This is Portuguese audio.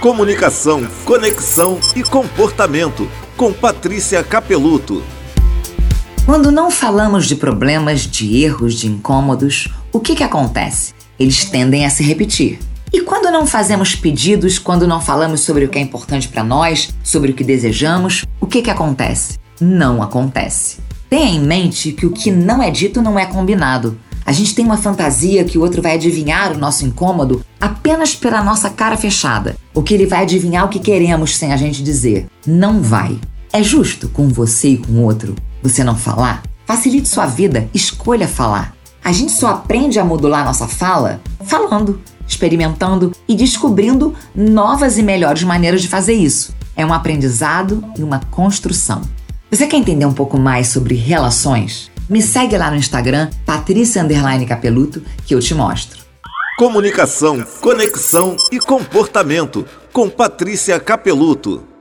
Comunicação, conexão e comportamento. Com Patrícia Capeluto. Quando não falamos de problemas, de erros, de incômodos, o que, que acontece? Eles tendem a se repetir. E quando não fazemos pedidos, quando não falamos sobre o que é importante para nós, sobre o que desejamos, o que, que acontece? Não acontece. Tenha em mente que o que não é dito não é combinado. A gente tem uma fantasia que o outro vai adivinhar o nosso incômodo apenas pela nossa cara fechada, ou que ele vai adivinhar o que queremos sem a gente dizer. Não vai. É justo com você e com o outro você não falar? Facilite sua vida, escolha falar. A gente só aprende a modular nossa fala falando, experimentando e descobrindo novas e melhores maneiras de fazer isso. É um aprendizado e uma construção. Você quer entender um pouco mais sobre relações? Me segue lá no Instagram, Patrícia Capeluto, que eu te mostro. Comunicação, conexão e comportamento com Patrícia Capeluto.